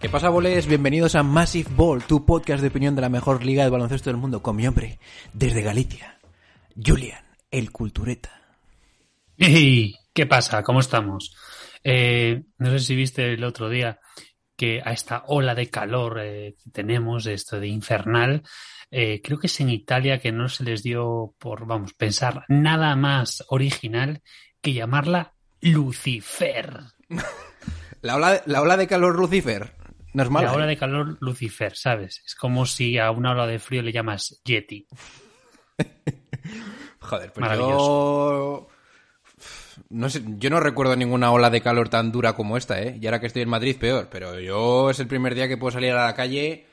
¿Qué pasa, boles? Bienvenidos a Massive Ball, tu podcast de opinión de la mejor liga de baloncesto del mundo, con mi hombre, desde Galicia, Julian, el cultureta. ¡Hey! ¿Qué pasa? ¿Cómo estamos? Eh, no sé si viste el otro día que a esta ola de calor eh, que tenemos, esto de infernal, eh, creo que es en Italia que no se les dio por, vamos, pensar nada más original que llamarla Lucifer. La ola, la ola de calor Lucifer. No es mala. La ola de calor Lucifer, ¿sabes? Es como si a una ola de frío le llamas Yeti. Joder, pues Maravilloso. yo... No sé, yo no recuerdo ninguna ola de calor tan dura como esta, ¿eh? Y ahora que estoy en Madrid, peor. Pero yo es el primer día que puedo salir a la calle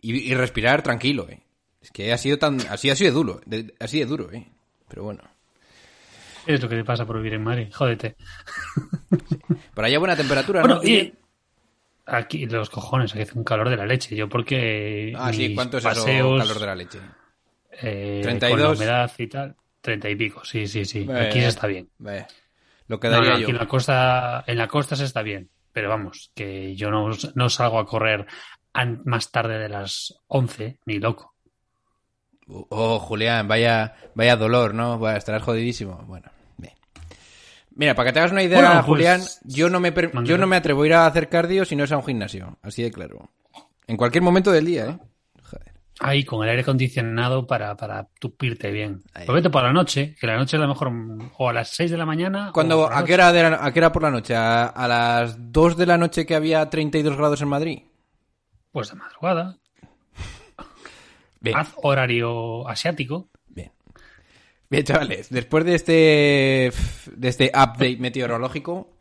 y, y respirar tranquilo, ¿eh? Es que ha sido tan... Así ha sido duro, de- así de duro, ¿eh? Pero bueno. Es lo que te pasa por vivir en Madrid, jódete. Por allá buena temperatura, Bueno, ¿no? y aquí los cojones, aquí hace un calor de la leche. Yo porque Ah, sí, ¿cuánto es paseos, eso, calor de la leche? eh, 32. con la humedad y tal, 30 y pico, sí, sí, sí. Aquí se está bien. Lo que No, daría no, aquí yo. en la costa, en la costa se está bien, pero vamos, que yo no, no salgo a correr más tarde de las 11, ni loco. Oh, Julián, vaya, vaya dolor, ¿no? Estarás jodidísimo. Bueno. Mira, para que te hagas una idea, Bueno, pues, Julián, yo no, me per- yo no me atrevo a ir a hacer cardio si no es a un gimnasio. Así de claro. En cualquier momento del día, ¿eh? Joder. Ahí con el aire acondicionado para, para tupirte bien. Ahí. Pues por la noche, que la noche es la mejor, o a las 6 de la mañana. Cuando, ¿a, qué hora de la- ¿A qué hora por la noche? ¿A, a las 2 de la noche que había 32 grados en Madrid? Pues de madrugada. Haz horario asiático. Bien. Chavales, después de este de este update meteorológico,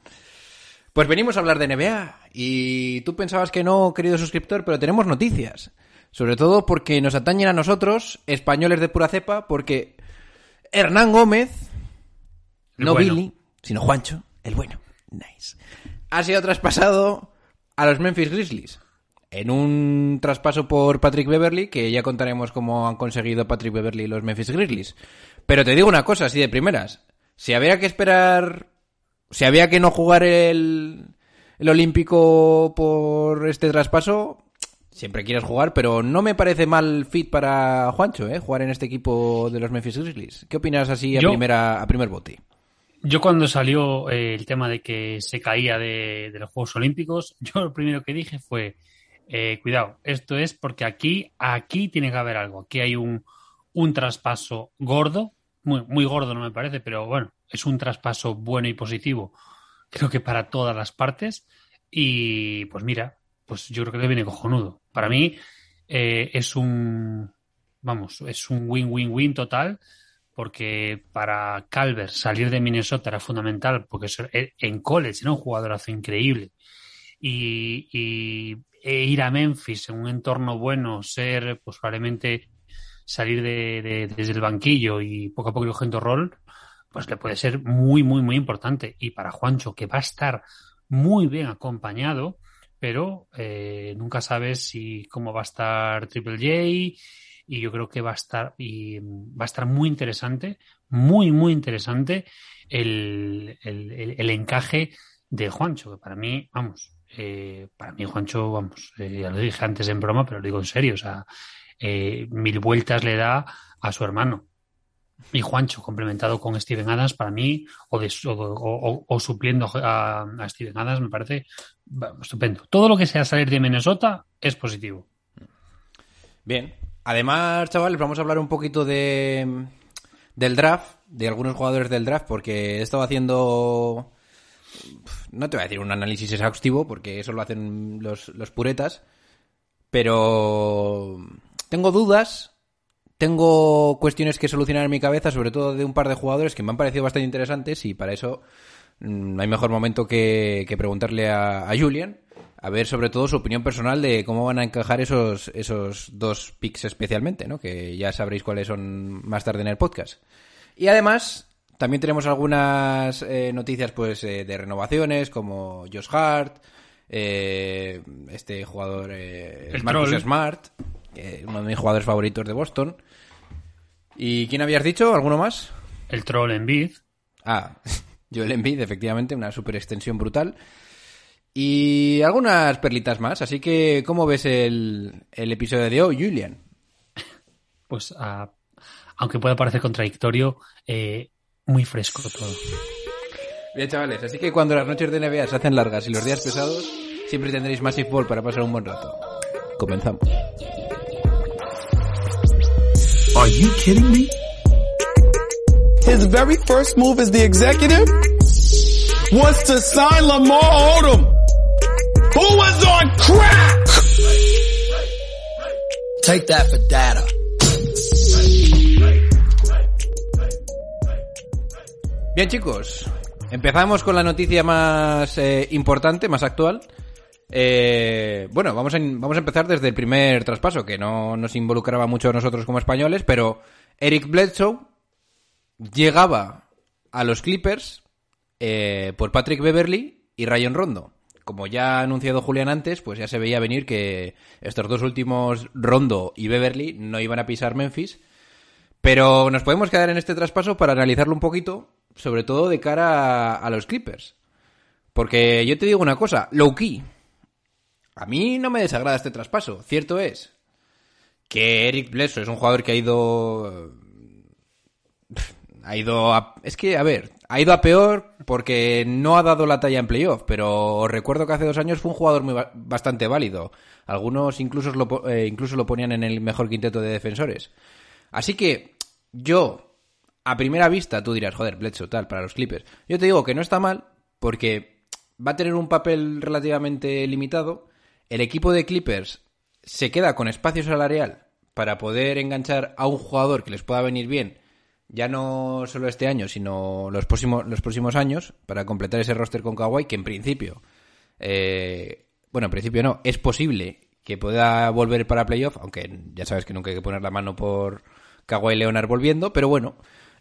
pues venimos a hablar de NBA. Y tú pensabas que no, querido suscriptor, pero tenemos noticias. Sobre todo porque nos atañen a nosotros, españoles de pura cepa, porque Hernán Gómez, no bueno. Billy, sino Juancho, el bueno, nice, ha sido traspasado a los Memphis Grizzlies. En un traspaso por Patrick Beverly, que ya contaremos cómo han conseguido Patrick Beverly y los Memphis Grizzlies. Pero te digo una cosa, así de primeras. Si había que esperar. Si había que no jugar el, el Olímpico por este traspaso, siempre quieres jugar, pero no me parece mal fit para Juancho, ¿eh? Jugar en este equipo de los Memphis Grizzlies. ¿Qué opinas así a, Yo- primera, a primer bote? Yo cuando salió eh, el tema de que se caía de, de los Juegos Olímpicos, yo lo primero que dije fue, eh, cuidado, esto es porque aquí, aquí tiene que haber algo. Aquí hay un, un traspaso gordo, muy, muy gordo no me parece, pero bueno, es un traspaso bueno y positivo, creo que para todas las partes. Y pues mira, pues yo creo que le viene cojonudo. Para mí eh, es un, vamos, es un win-win-win total porque para Calvert salir de Minnesota era fundamental, porque eh, en college era un jugadorazo increíble. Y, y- e ir a Memphis en un entorno bueno, ser pues probablemente salir de, de- desde el banquillo y poco a poco ir cogiendo rol, pues le puede ser muy, muy, muy importante. Y para Juancho, que va a estar muy bien acompañado, pero eh, nunca sabes si cómo va a estar Triple J y yo creo que va a estar y va a estar muy interesante, muy muy interesante el, el- el- el encaje de Juancho, que para mí, vamos, eh, para mí Juancho, vamos, eh, ya lo dije antes en broma, pero lo digo en serio, o sea, eh, mil vueltas le da a su hermano. Y Juancho, complementado con Steven Adams, para mí, o, de- o- supliendo a, Steven Adams, me parece estupendo. Todo lo que sea salir de Minnesota es positivo. Bien. Además, chavales, vamos a hablar un poquito de del draft, de algunos jugadores del draft, porque he estado haciendo no te voy a decir un análisis exhaustivo, porque eso lo hacen los, los puretas, pero tengo dudas, tengo cuestiones que solucionar en mi cabeza, sobre todo de un par de jugadores que me han parecido bastante interesantes y para eso mm, no hay mejor momento que, que preguntarle a, a Julian a ver sobre todo su opinión personal de cómo van a encajar esos, esos dos picks especialmente, ¿no? Que ya sabréis cuáles son más tarde en el podcast. Y además, también tenemos algunas eh, noticias pues eh, de renovaciones, como Josh Hart, eh, este jugador eh, El Marcus troll. Smart, uno de mis jugadores favoritos de Boston. ¿Y quién habías dicho? ¿Alguno más? El troll en Bid. Ah, Joel Embiid, efectivamente, una super extensión brutal. Y algunas perlitas más. Así que, ¿cómo ves el, el episodio de hoy, Julian? Pues, ah, aunque pueda parecer contradictorio, eh, muy fresco todo. Bien, chavales, así que cuando las noches de NBA se hacen largas y los días pesados, siempre tendréis Massive Ball para pasar un buen rato. Comenzamos. Are you kidding me? His very first move as the executive was to sign Lamar Odom, who was on crack. Take that for data. Bien, chicos, empezamos con la noticia más eh, importante, más actual. Eh, bueno, vamos a, vamos a empezar desde el primer traspaso, que no nos involucraba mucho a nosotros como españoles, pero Eric Bledsoe llegaba a los Clippers eh, por Patrick Beverly y Rayon Rondo. Como ya ha anunciado Julián antes, pues ya se veía venir que estos dos últimos, Rondo y Beverly, no iban a pisar Memphis. Pero nos podemos quedar en este traspaso para analizarlo un poquito, sobre todo de cara a, los Clippers. Porque yo te digo una cosa, low. A mí no me desagrada este traspaso. Cierto es que Eric Bledsoe es un jugador que ha ido ha ido a... Es que, a ver, ha ido a peor porque no ha dado la talla en playoff, pero os recuerdo que hace dos años fue un jugador muy, ba- bastante válido. Algunos incluso lo, eh, incluso lo ponían en el mejor quinteto de defensores. Así que yo, a primera vista, tú dirás, joder, Bledsoe, tal, para los Clippers. Yo te digo que no está mal porque va a tener un papel relativamente limitado. El equipo de Clippers se queda con espacio salarial para poder enganchar a un jugador que les pueda venir bien, ya no solo este año, sino los próximos, los próximos años, para completar ese roster con Kawhi, que en principio, eh, bueno, en principio no, es posible que pueda volver para playoff, aunque ya sabes que nunca hay que poner la mano por Kawhi Leonard volviendo, pero bueno.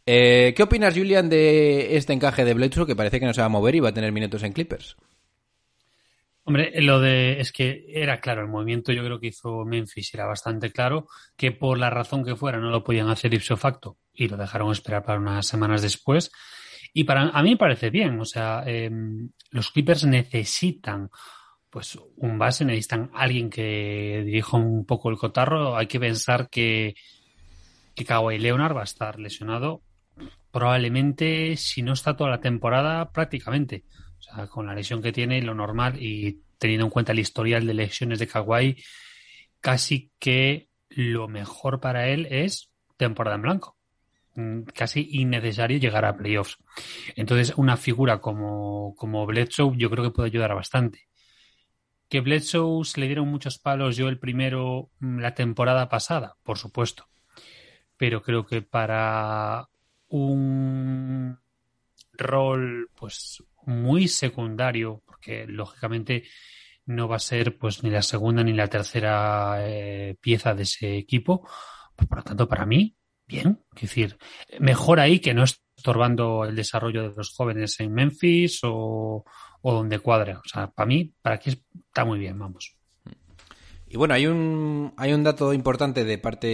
Eh, ¿Qué opinas, Julian, de este encaje de Bledsoe que parece que no se va a mover y va a tener minutos en Clippers? Hombre, lo de es que era claro, el movimiento yo creo que hizo Memphis era bastante claro que por la razón que fuera no lo podían hacer ipso facto y lo dejaron esperar para unas semanas después. Y para a mí me parece bien, o sea, eh, los Clippers necesitan pues un base, necesitan alguien que dirija un poco el cotarro. Hay que pensar que, que Kawhi Leonard va a estar lesionado probablemente, si no está toda la temporada, prácticamente. O sea, con la lesión que tiene, lo normal y teniendo en cuenta el historial de lesiones de Kawhi, casi que lo mejor para él es temporada en blanco. Mm, Casi innecesario llegar a playoffs. Entonces, una figura como, como Bledsoe yo creo que puede ayudar bastante. Que Bledsoe le dieron muchos palos yo el primero mm, la temporada pasada, por supuesto. Pero creo que para un rol pues muy secundario, porque lógicamente no va a ser pues ni la segunda ni la tercera eh, pieza de ese equipo. Pues, por lo tanto, para mí, bien. Es decir, mejor ahí que no estorbando el desarrollo de los jóvenes en Memphis o, o donde cuadre. O sea, para mí, para aquí está muy bien, vamos. Y bueno, hay un, hay un dato importante de parte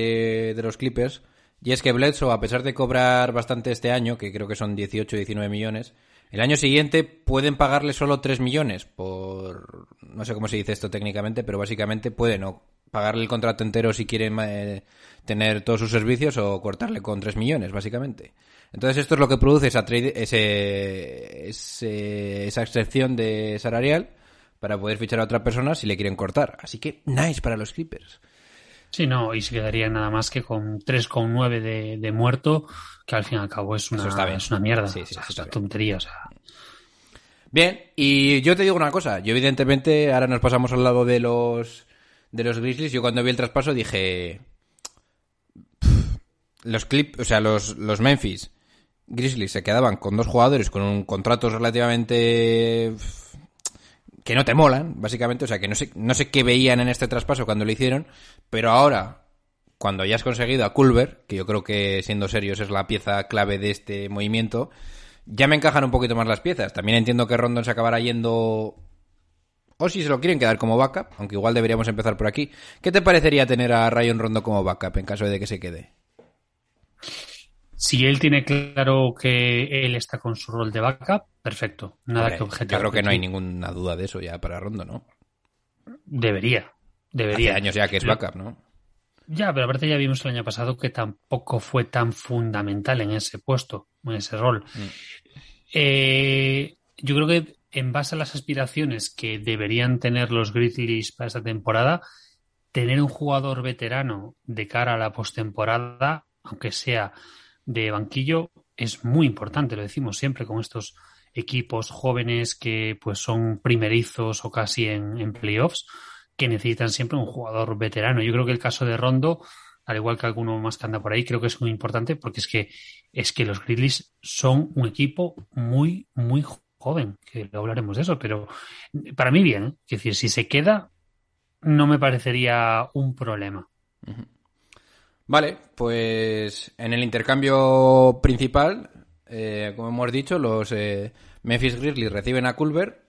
de los Clippers, y es que Bledsoe, a pesar de cobrar bastante este año, que creo que son 18 o 19 millones, el año siguiente pueden pagarle solo 3 millones por... No sé cómo se dice esto técnicamente, pero básicamente pueden o pagarle el contrato entero si quieren eh, tener todos sus servicios o cortarle con 3 millones, básicamente. Entonces esto es lo que produce esa, trade, ese, ese- esa excepción de salarial para poder fichar a otra persona si le quieren cortar. Así que nice para los Clippers. Sí, no, y se quedaría nada más que con 3,9 de, de muerto, que al fin y al cabo es una, Eso está bien. es una mierda. Sí, sí, O sea, eso es una bien. tontería. O sea, Bien, y yo te digo una cosa, yo evidentemente ahora nos pasamos al lado de los de los Grizzlies, yo cuando vi el traspaso dije "Pff, los clip, o sea, los, los Memphis Grizzlies se quedaban con dos jugadores con un contratos relativamente que no te molan, básicamente, o sea, que no sé, no sé qué veían en este traspaso cuando lo hicieron, pero ahora, cuando ya has conseguido a Culver, que yo creo que siendo serios es la pieza clave de este movimiento, ya me encajan un poquito más las piezas. También entiendo que Rondon se acabará yendo o si se lo quieren quedar como backup, aunque igual deberíamos empezar por aquí. ¿Qué te parecería tener a Rayon Rondo como backup en caso de que se quede? Si él tiene claro que él está con su rol de backup, perfecto. Nada Hombre, que objetar. Yo creo que no hay ninguna duda de eso ya para Rondo, ¿no? Debería. Debería. Hace años ya que es backup, ¿no? Ya, pero aparte ya vimos el año pasado que tampoco fue tan fundamental en ese puesto, en ese rol. Eh, yo creo que en base a las aspiraciones que deberían tener los Grizzlies para esta temporada, tener un jugador veterano de cara a la postemporada, aunque sea de banquillo, es muy importante, lo decimos siempre con estos equipos jóvenes que pues son primerizos o casi en, playoffs, que necesitan siempre un jugador veterano. Yo creo que el caso de Rondo, al igual que alguno más que anda por ahí, creo que es muy importante porque es que es que los Grizzlies son un equipo muy, muy joven, que luego hablaremos de eso, pero para mí bien, es decir, si se queda, no me parecería un problema. Vale, pues en el intercambio principal, eh, como hemos dicho, los eh, Memphis Grizzlies reciben a Culver,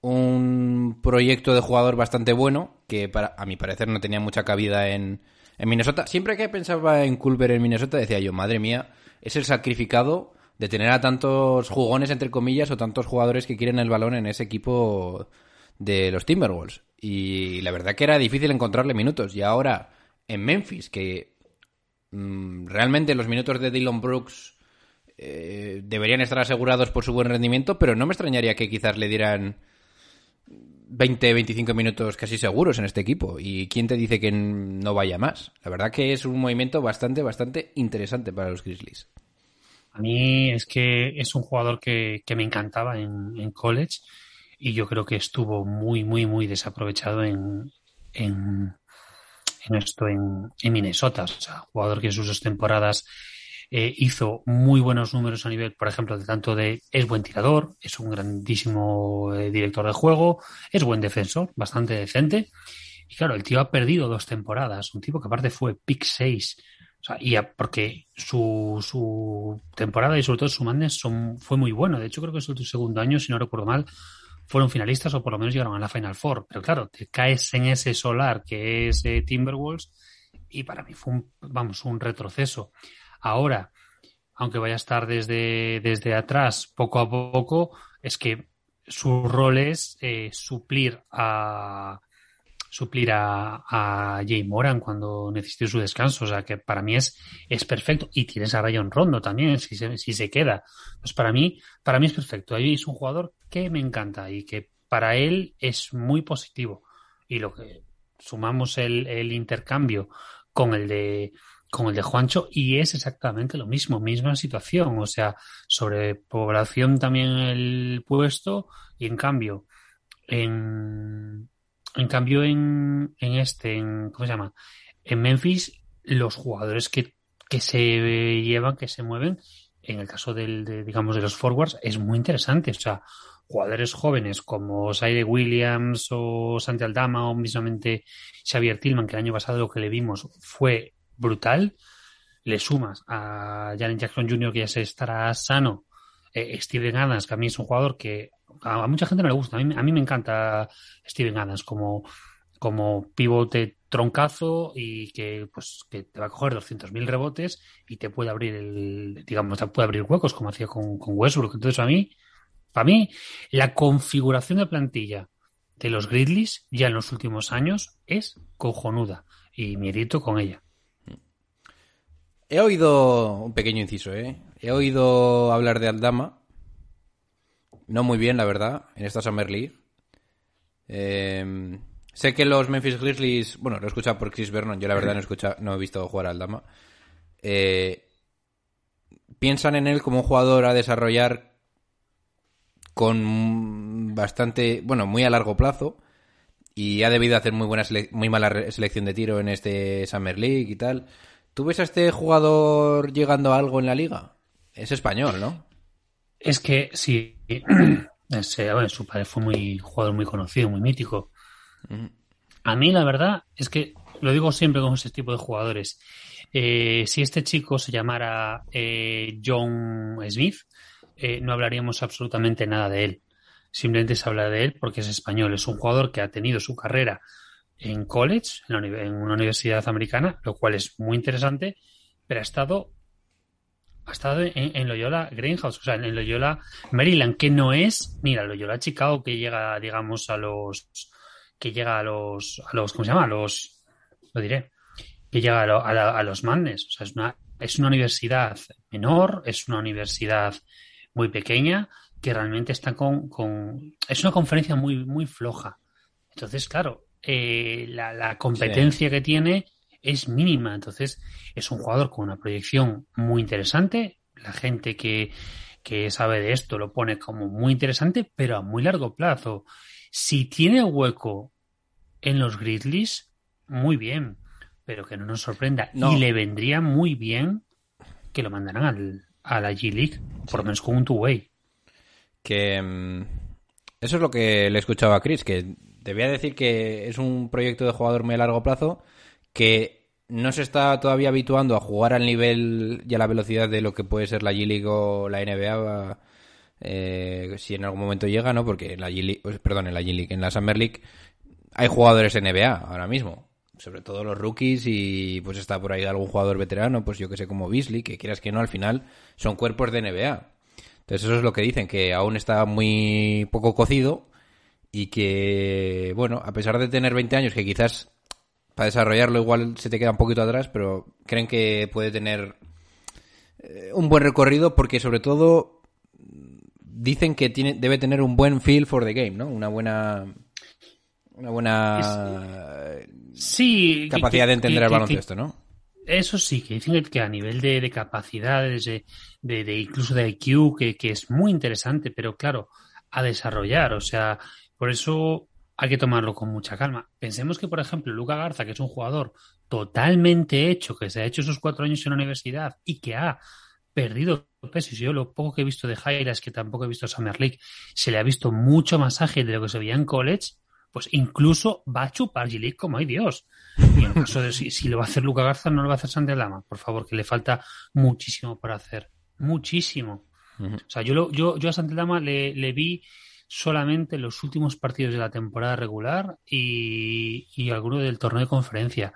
un proyecto de jugador bastante bueno, que para, a mi parecer no tenía mucha cabida en, en Minnesota. Siempre que pensaba en Culver en Minnesota decía yo, madre mía, es el sacrificado de tener a tantos jugones, entre comillas, o tantos jugadores que quieren el balón en ese equipo de los Timberwolves. Y la verdad que era difícil encontrarle minutos. Y ahora en Memphis, que mmm, realmente los minutos de Dylan Brooks eh, deberían estar asegurados por su buen rendimiento, pero no me extrañaría que quizás le dieran 20, 25 minutos casi seguros en este equipo. ¿Y quién te dice que no vaya más? La verdad que es un movimiento bastante, bastante interesante para los Grizzlies. A mí es que es un jugador que, me encantaba en, college y yo creo que estuvo muy, muy, muy desaprovechado en, en, en esto, en, en, Minnesota. O sea, jugador que en sus dos temporadas eh, hizo muy buenos números a nivel, por ejemplo, de tanto de es buen tirador, es un grandísimo eh, director de juego, es buen defensor, bastante decente. Y claro, el tío ha perdido dos temporadas, un tipo que aparte fue pick 6. O sea, y a, porque su, su temporada y sobre todo su madness son, fue muy bueno. De hecho, creo que es su segundo año, si no recuerdo mal, fueron finalistas o por lo menos llegaron a la Final Four. Pero claro, te caes en ese solar que es eh, Timberwolves y para mí fue un, vamos, un retroceso. Ahora, aunque vaya a estar desde, desde atrás poco a poco, es que su rol es eh, suplir a, suplir a, a Jay Moran cuando necesite su descanso. O sea, que para mí es, es perfecto. Y tienes a Rayon Rondo también, si se, si se queda. Pues para mí, para mí es perfecto. Ahí es un jugador que me encanta y que para él es muy positivo. Y lo que sumamos el, el intercambio con el de con el de Juancho y es exactamente lo mismo, misma situación, o sea, sobre población también el puesto y en cambio en en cambio, en, en este, en, ¿cómo se llama? En Memphis, los jugadores que, que se llevan, que se mueven, en el caso del, de, digamos, de los forwards, es muy interesante. O sea, jugadores jóvenes como Saide Williams o Santi Aldama o mismamente Xavier Tillman, que el año pasado lo que le vimos fue brutal. Le sumas a Janet Jackson Jr., que ya se estará sano. Eh, Steven Adams, que a mí es un jugador que a, mucha gente no le gusta. A mí, a mí me encanta Steven Adams como, como pivote troncazo y que pues que te va a coger 200.000 rebotes y te puede abrir el digamos te puede abrir huecos como hacía con, con Westbrook entonces a mí para mí la configuración de plantilla de los Grizzlies ya en los últimos años es cojonuda y miedito con ella he oído un pequeño inciso eh he oído hablar de Aldama no muy bien, la verdad, en esta Summer League. Eh, sé que los Memphis Grizzlies, bueno, lo he escuchado por Chris Vernon, yo la verdad no he, no he visto jugar al Dama. Eh, piensan en él como un jugador a desarrollar con bastante, bueno, muy a largo plazo y ha debido hacer muy buena muy mala selección de tiro en este Summer League y tal. ¿Tú ves a este jugador llegando a algo en la liga? es español, ¿no? Es que sí, es, bueno, su padre fue muy jugador muy conocido, muy mítico. A mí la verdad es que lo digo siempre con ese tipo de jugadores. Eh, si este chico se llamara eh, John Smith, eh, no hablaríamos absolutamente nada de él. Simplemente se habla de él porque es español. Es un jugador que ha tenido su carrera en college, en, una universidad americana, lo cual es muy interesante, pero ha estado ha estado en, Loyola Greenhouse, o sea, en Loyola Maryland, que no es, mira, Loyola Chicago, que llega, digamos, a los, que llega a los, a los, ¿cómo se llama? A los, lo diré, que llega a, los mandes, o sea, es una, es una universidad menor, es una universidad muy pequeña, que realmente está con, con es una conferencia muy, muy floja. Entonces, claro, eh, la, competencia que tiene es mínima. Entonces, es un jugador con una proyección muy interesante. La gente que, que sabe de esto lo pone como muy interesante, pero a muy largo plazo. Si tiene hueco en los Grizzlies, muy bien, pero que no nos sorprenda. Y le vendría muy bien que lo mandaran al, a la G League, por lo menos con un two-way. Que mm, eso es lo que le escuchaba a Chris, que te voy a decir que es un proyecto de jugador muy a largo plazo que no se está todavía habituando a jugar al nivel y a la velocidad de lo que puede ser la G-League o la NBA, eh, si en algún momento llega, ¿no? Porque en la G-League, pues, perdón, en la G-League, en la Summer League hay jugadores NBA ahora mismo, sobre todo los rookies y pues está por ahí algún jugador veterano, pues yo que sé, como Beasley, que quieras que no, al final son cuerpos de NBA. Entonces eso es lo que dicen, que aún está muy poco cocido y que, bueno, a pesar de tener 20 años, que quizás para desarrollarlo igual se te queda un poquito atrás, pero creen que puede tener eh, un buen recorrido porque sobre todo dicen que tiene, debe tener un buen feel for the game, ¿no? Una buena una buena sí, capacidad de entender el baloncesto, ¿no? Eso sí, que dicen que a nivel de, de capacidades, de, de, incluso de IQ, que, que es muy interesante, pero claro, a desarrollar. O sea, por eso hay que tomarlo con mucha calma. Pensemos que, por ejemplo, Luca Garza, que es un jugador totalmente hecho, que se ha hecho esos cuatro años en la universidad y que ha perdido peso. Y yo lo poco que he visto de Jairas, que tampoco he visto Summer League, se le ha visto mucho más ágil de lo que se veía en college, pues incluso va a chupar G-League como hay Dios. Y en caso de si, lo va a hacer Luca Garza, no lo va a hacer Sandy Lama, por favor, que le falta muchísimo por hacer. Muchísimo. O sea, yo, lo, yo, yo a Lama le, le vi solamente los últimos partidos de la temporada regular y, y alguno del torneo de conferencia.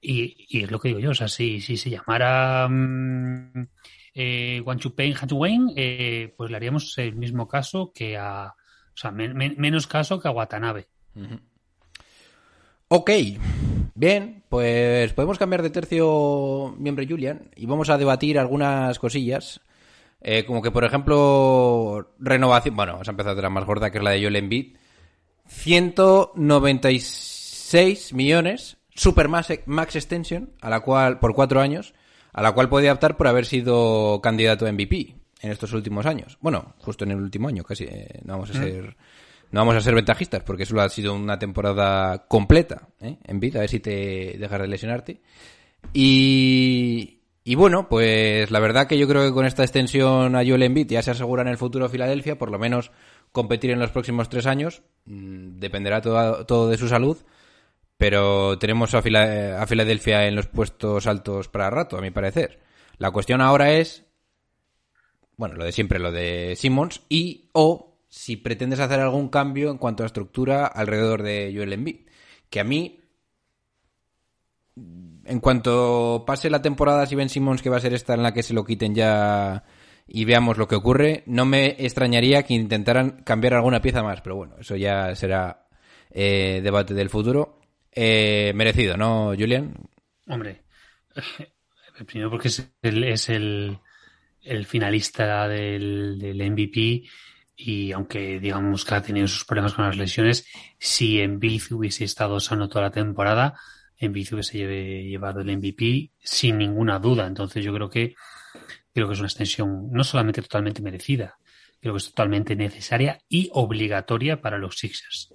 Y, y, es lo que digo yo, o sea, si, si se llamara um, eh, Chupen eh, pues le haríamos el mismo caso que a. O sea, menos caso que a Watanabe. Ok, bien, pues podemos cambiar de tercio, miembro Julian, y vamos a debatir algunas cosillas. Eh, como que, por ejemplo, renovación. Bueno, vamos a empezar de la más gorda, que es la de Joel Embiid. 196 millones, Super Max, Extension, a la cual, por cuatro años, a la cual puede optar por haber sido candidato a MVP en estos últimos años. Bueno, justo en el último año, casi. Eh, no vamos a mm. ser. No vamos a ser ventajistas porque solo ha sido una temporada completa ¿eh? en vida, a ver si te dejas de lesionarte. Y, y bueno, pues la verdad que yo creo que con esta extensión a Joel Embiid ya se asegura en el futuro Filadelfia, por lo menos competir en los próximos tres años. Mm, dependerá todo, de su salud. Pero tenemos a, Filadelfia en los puestos altos para rato, a mi parecer. La cuestión ahora es, bueno, lo de siempre, lo de Simmons, y o si pretendes hacer algún cambio en cuanto a estructura alrededor de Joel Embiid. Que a mí en cuanto pase la temporada, si Ben Simmons, que va a ser esta en la que se lo quiten ya y veamos lo que ocurre, no me extrañaría que intentaran cambiar alguna pieza más, pero bueno, eso ya será eh, debate del futuro. Eh, merecido, ¿no, Julian? Hombre, primero porque es el, es el, finalista del, del, MVP y aunque digamos que ha tenido sus problemas con las lesiones, si en Bill hubiese estado sano toda la temporada, en que se lleve llevado el MVP sin ninguna duda. Entonces yo creo que creo que es una extensión no solamente totalmente merecida, creo que es totalmente necesaria y obligatoria para los Sixers.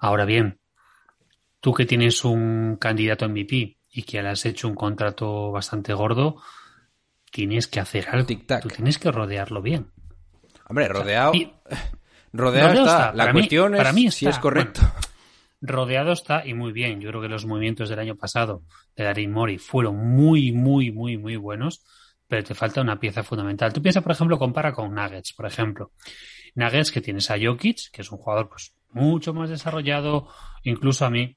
Ahora bien, tú que tienes un candidato MVP y que le has hecho un contrato bastante gordo, tienes que hacer algo. Tú tienes que rodearlo bien. Hombre, rodeado. y- rodeado, rodeado está. está. La Para mí- cuestión es para mí si es correcto. Rodeado está y muy bien. Yo creo que los movimientos del año pasado de Darin Mori fueron muy, muy, muy, muy buenos, pero te falta una pieza fundamental. Tú piensas, por ejemplo, compara con Nuggets, por ejemplo. Nuggets que tienes a Jokic, que es un jugador pues mucho más desarrollado, incluso a mí,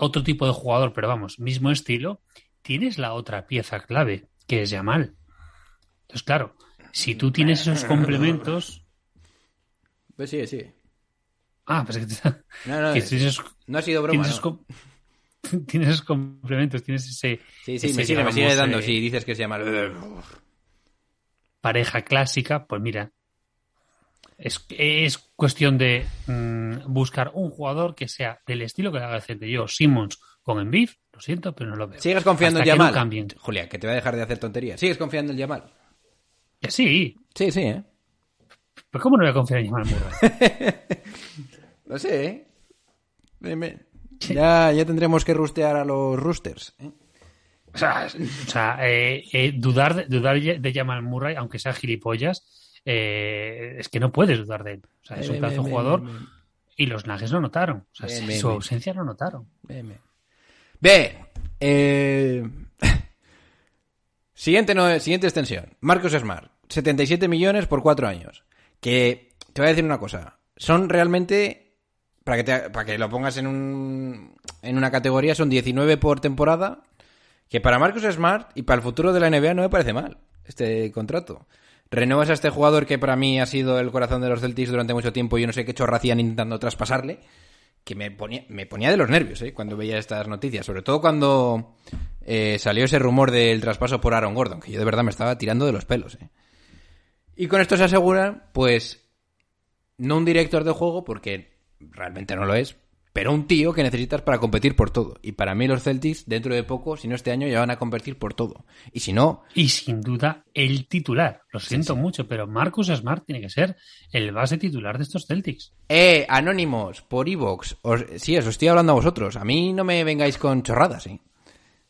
otro tipo de jugador, pero vamos, mismo estilo. Tienes la otra pieza clave, que es Yamal. Entonces, claro, si tú tienes esos complementos. Pues sí, sí. Ah, pues que, te- No, no, que es- tienes no ha sido broma. tienes, esos ¿no? com- tienes esos complementos, tienes ese, Sí, sí, ese, me sigue, me digamos, sigue dando. eh, Si dices que se llama. pareja clásica, pues mira, es, es cuestión de mm, buscar un jugador que sea del estilo que le haga decente. Yo, Simmons con Embiid, lo siento, pero no lo veo. ¿Sigues confiando Hasta en Yamal? cambien. Julia, que te va a dejar de hacer tonterías. ¿Sigues confiando en Yamal? Que sí, Sí, sí, ¿eh? pero ¿cómo no voy a confiar en Jamal Murray? Lo sé, ¿eh? Ven, ven. Ya, ya tendremos que rustear a los roosters. ¿eh? O sea, o sea, eh, eh, dudar, de, dudar de Jamal Murray, aunque sea gilipollas, eh, es que no puedes dudar de él. O sea, es un pedazo jugador y los Nuggets lo notaron. O sea, Ven, su ausencia lo notaron. Ve. eh, Siguiente, no, siguiente extensión. Marcos Smart. 77 millones por cuatro años. Que te voy a decir una cosa. Son realmente, para que, te- para que lo pongas en, un, en una categoría, son 19 por temporada. Que para Marcos Smart y para el futuro de la NBA no me parece mal este contrato. Renuevas a este jugador que para mí ha sido el corazón de los Celtics durante mucho tiempo y yo no sé qué chorra hacían intentando traspasarle que me ponía, me ponía de los nervios ¿eh? cuando veía estas noticias. Sobre todo cuando eh, salió ese rumor del traspaso por Aaron Gordon, que yo de verdad me estaba tirando de los pelos. ¿eh? Y con esto se asegura, pues, no un director de juego, porque realmente no lo es, pero un tío que necesitas para competir por todo. Y para mí los Celtics, dentro de poco, si no este año, ya van a competir por todo. Y si no, Y sin duda el titular. Lo siento mucho, pero Marcus Smart tiene que ser el base titular de estos Celtics. eh, anónimos, por Evox, os- sí, os estoy hablando a vosotros. A mí no me vengáis con chorradas, ¿eh?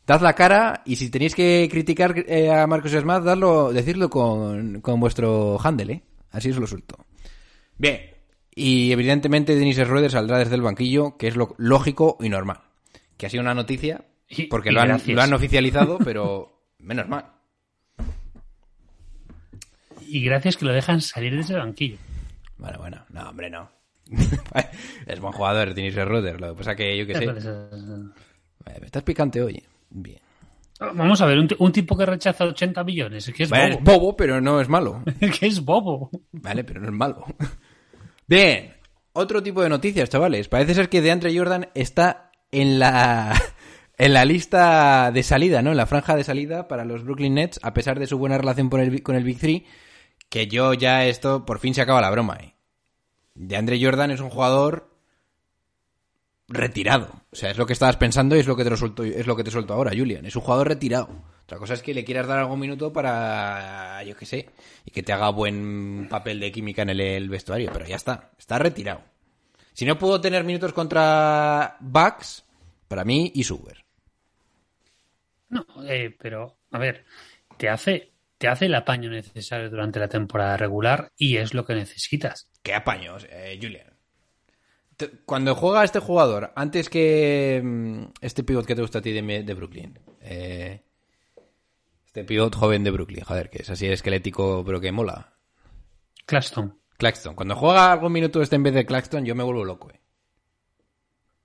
Dad la cara y si tenéis que criticar eh, a Marcos Smart, dadlo, decirlo con, con vuestro handle, ¿eh? Así os lo suelto. Bien. Y evidentemente Denis Schroeder saldrá desde el banquillo, que es lo lógico y normal. Que ha sido una noticia, porque y lo, han, lo han oficializado, pero menos mal. Y gracias que lo dejan salir desde el banquillo. Bueno, bueno, no, hombre, no. es buen jugador, Denis Schroeder. Lo que pasa que yo que sé. Eh, Estás picante hoy. Bien. Vamos a ver, un, ti- un tipo que rechaza 80 millones, es que es Vale, es bobo. bobo, pero no es malo. Que es bobo. Vale, pero no es malo. Bien. Otro tipo de noticias, chavales. Parece ser que DeAndre Jordan está en la en la lista de salida, ¿no? En la franja de salida para los Brooklyn Nets, a pesar de su buena relación con el, con el Big Three, que yo ya esto, por fin se acaba la broma, ¿eh? DeAndre Jordan es un jugador retirado. O sea, es lo que estabas pensando y es lo que te lo suelto, es lo que te suelto ahora, Julian. Es un jugador retirado. Otra cosa es que le quieras dar algún minuto para, yo qué sé, y que te haga buen papel de química en el, el vestuario, pero ya está, está retirado. Si no pudo tener minutos contra Bucks, para mí, y Suber. No, eh, pero, a ver, te hace, te hace el apaño necesario durante la temporada regular y es lo que necesitas. Qué apaños, eh, Julian. Cuando juega este jugador, antes que mm, este pivot que te gusta a ti de, Brooklyn, eh, este pivot joven de Brooklyn, joder, que es así esquelético, pero que mola. Claxton. Claxton. Cuando juega algún minuto este en vez de Claxton, yo me vuelvo loco, eh.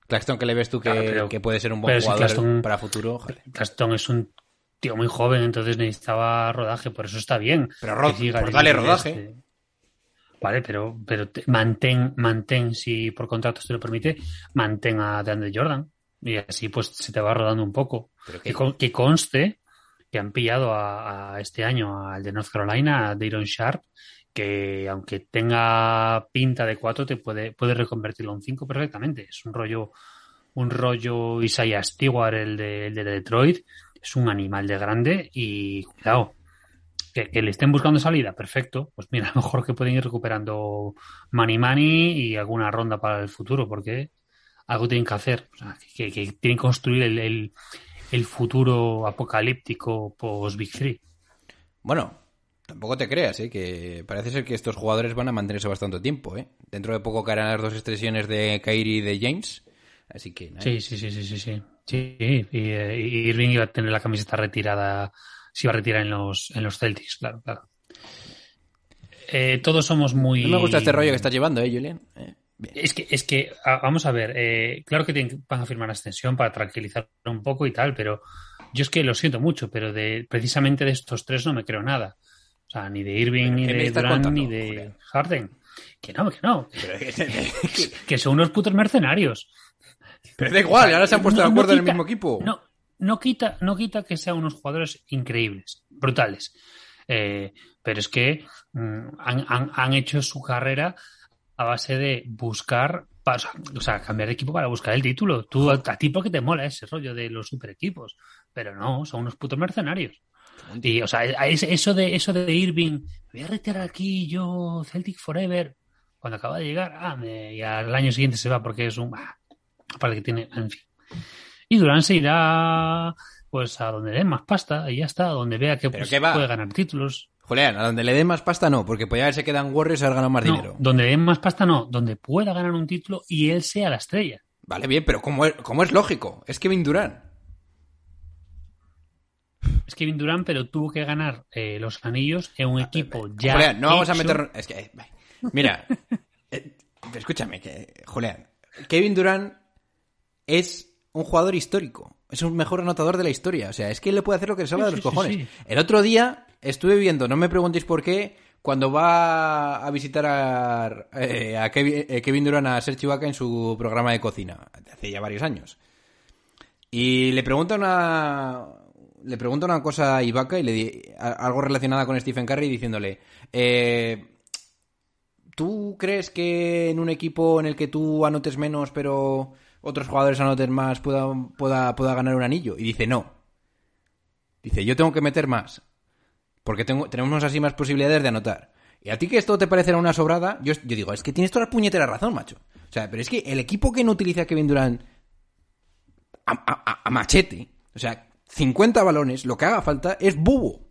Claxton, que le ves tú que, Claro, pero- que puede ser un buen si jugador Claxton- para futuro, joder. Claxton es un tío muy joven, entonces necesitaba rodaje, por eso está bien. Pero ro- dale rodaje. este. Vale, pero, pero te- mantén, mantén, si por contrato te lo permite, mantén a DeAndre Jordan. Y así pues se te va rodando un poco. Pero que- Que, con- que conste que han pillado a, a este año al de North Carolina, a Dayron Sharp, que aunque tenga pinta de 4, te puede, puede reconvertirlo en 5 perfectamente. Es un rollo, un rollo Isaiah Stewart, el de, el de Detroit. Es un animal de grande y cuidado. Que, que le estén buscando salida, perfecto. Pues mira, a lo mejor que pueden ir recuperando money money y alguna ronda para el futuro, porque algo tienen que hacer. O sea, que, que tienen que construir el, el, el futuro apocalíptico post Big Three. Bueno, tampoco te creas, ¿eh? que parece ser que estos jugadores van a mantenerse bastante tiempo. ¿eh? Dentro de poco caerán las dos extensiones de Kyrie y de James. Así que. Sí, sí, sí, sí, sí, sí. Sí, y, y Irving iba a tener la camiseta retirada, se iba a retirar en los, en los Celtics, claro, claro. Eh, todos somos muy... No me gusta este rollo que estás llevando, ¿eh, Julian? Eh. Es que, es que a- vamos a ver, eh, claro que van a firmar la extensión para tranquilizar un poco y tal, pero yo es que lo siento mucho, pero de precisamente de estos tres no me creo nada. O sea, ni de Irving, ni ¿Qué me de Durant, contando, ni de Julián? Harden. Que no, que no, que- son unos putos mercenarios. pero da igual, ahora se han puesto No- de no acuerdo en el mismo equipo. No, no quita, no quita que sean unos jugadores increíbles, brutales. Eh, pero es que mm, han, han- han hecho su carrera a base de buscar, pa- o sea, cambiar de equipo para buscar el título. Tú, a, a ti porque te mola ese rollo de los super equipos, pero no, son unos putos mercenarios. Y, o sea, es- eso de, eso de Irving, me voy a retirar aquí yo, Celtic Forever, cuando acaba de llegar, ah, me- y al año siguiente se va porque es un, ah, aparte que tiene, en fin. Y Durán se irá pues a donde den más pasta y ya está, donde vea que ¿Pero pues, puede ganar títulos. Julián, a donde le den más pasta no, porque pues ya se quedan Warriors y haber ganado más No, dinero. donde den más pasta no, donde pueda ganar un título y él sea la estrella. Vale, bien, pero ¿cómo es, cómo es lógico? Es Kevin Durant. Es Kevin Durán, pero tuvo que ganar eh, los anillos en un equipo ya. Julián, no vamos a meter... Es que... eh, Mira, eh, escúchame, que, Julián. Kevin Durant es un jugador histórico. Es un mejor anotador de la historia. O sea, es que él le puede hacer lo que le salga Sí, de los sí, cojones. sí. El otro día estuve viendo, no me preguntéis por qué, cuando va a visitar a, eh, a Kevin, eh, Kevin Durant a Sergio Ibaka en su programa de cocina, hace ya varios años. Y le pregunta una le pregunta una cosa a Ibaka y le di a- algo relacionada con Stephen Curry diciéndole eh, ¿tú crees que en un equipo en el que tú anotes menos pero otros jugadores anoten más pueda, pueda, pueda ganar un anillo? Y dice no. Dice yo tengo que meter más porque tengo, tenemos así más posibilidades de anotar. Y a ti que esto te parecerá una sobrada, yo, yo digo, es que tienes toda la puñetera razón, macho. O sea, pero es que el equipo que no utiliza Kevin Durant a, machete. O sea, 50 balones, lo que haga falta es bubo.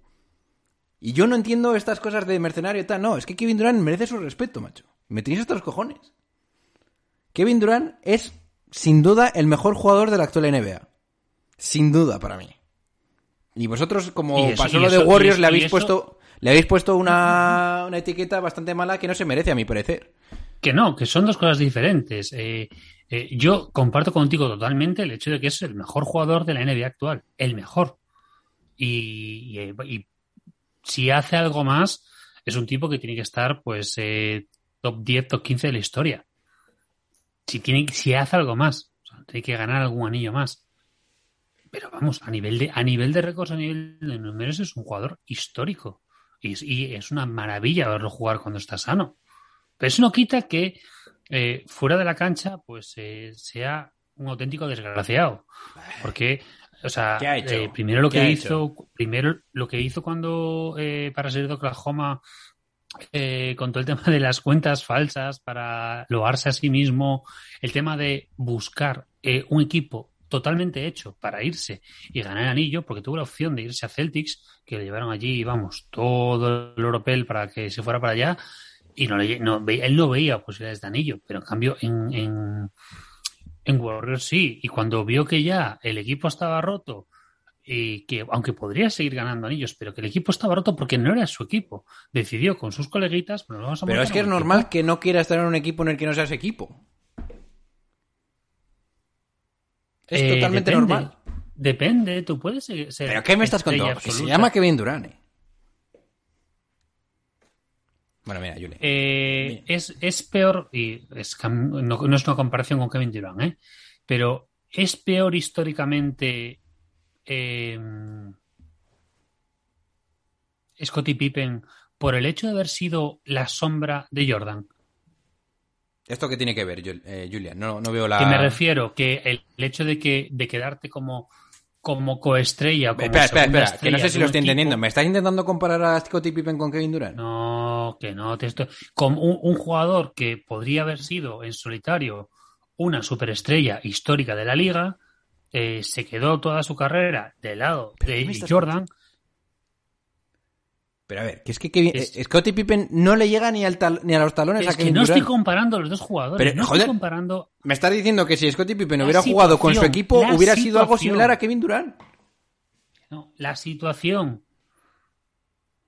Y yo no entiendo estas cosas de mercenario y tal. No, es que Kevin Durant merece su respeto, macho. Me tenéis hasta cojones. Kevin Durant es, sin duda, el mejor jugador de la actual NBA. Sin duda, para mí. Y vosotros, como Y eso- pasó y lo de Warriors, eso- le habéis puesto, le habéis puesto una, una etiqueta bastante mala que no se merece, a mi parecer. Que no, que son dos cosas diferentes. Eh, eh, yo comparto contigo totalmente el hecho de que es el mejor jugador de la NBA actual, el mejor. Y, y- y si hace algo más, es un tipo que tiene que estar, pues, eh, top 10, top 15 de la historia. Si, tiene, si hace algo más, o sea, tiene que ganar algún anillo más. Pero vamos, a nivel de, a nivel de récords, a nivel de números, es un jugador histórico. Y, es- y es una maravilla verlo jugar cuando está sano. Pero eso no quita que eh, fuera de la cancha, pues eh, sea un auténtico desgraciado. Porque, o sea, eh, primero lo ¿Qué que hizo, primero lo que hizo cuando eh, para salir de Oklahoma eh, con todo el tema de las cuentas falsas para loarse a sí mismo, el tema de buscar eh, un equipo totalmente hecho para irse y ganar anillo, porque tuvo la opción de irse a Celtics, que le llevaron allí, vamos, todo el europel para que se fuera para allá, y no, él no veía posibilidades de anillo, pero en cambio en, en Warriors sí, y cuando vio que ya el equipo estaba roto, y que aunque podría seguir ganando anillos, pero que el equipo estaba roto porque no era su equipo, decidió con sus coleguitas, bueno, vamos a Pero es que es normal equipo. que no quiera estar en un equipo en el que no seas equipo. Es Eh, totalmente depende. normal. Depende, tú puedes ser. ¿Pero qué me estás contando? Que se llama Kevin Durant. eh. Bueno, mira, Julián. Eh, es, es peor, y es no, no es una comparación con Kevin Durant, ¿eh? pero es peor históricamente eh, Scottie Pippen por el hecho de haber sido la sombra de Jordan. ¿Esto qué tiene que ver, eh, Julian? No, no veo la... Que me refiero que el, el hecho de que de quedarte como como coestrella, como Espera, espera, espera, que no sé si lo estoy entendiendo. ¿Me estás intentando comparar a Scottie Pippen con Kevin Durant? No, que no te estoy. Un jugador que podría haber sido en solitario una superestrella histórica de la liga, eh, se quedó toda su carrera del lado ¿Pero qué de Jordan. Pero a ver, que es que Kevin, Es- eh, Scottie Pippen no le llega ni, al tal- ni a los talones a Es que Kevin no estoy comparando a los dos jugadores. Pero, no joder, estoy comparando. Me estás diciendo que si Scottie Pippen hubiera jugado con su equipo, hubiera sido algo similar a Kevin Durant. no, la situación.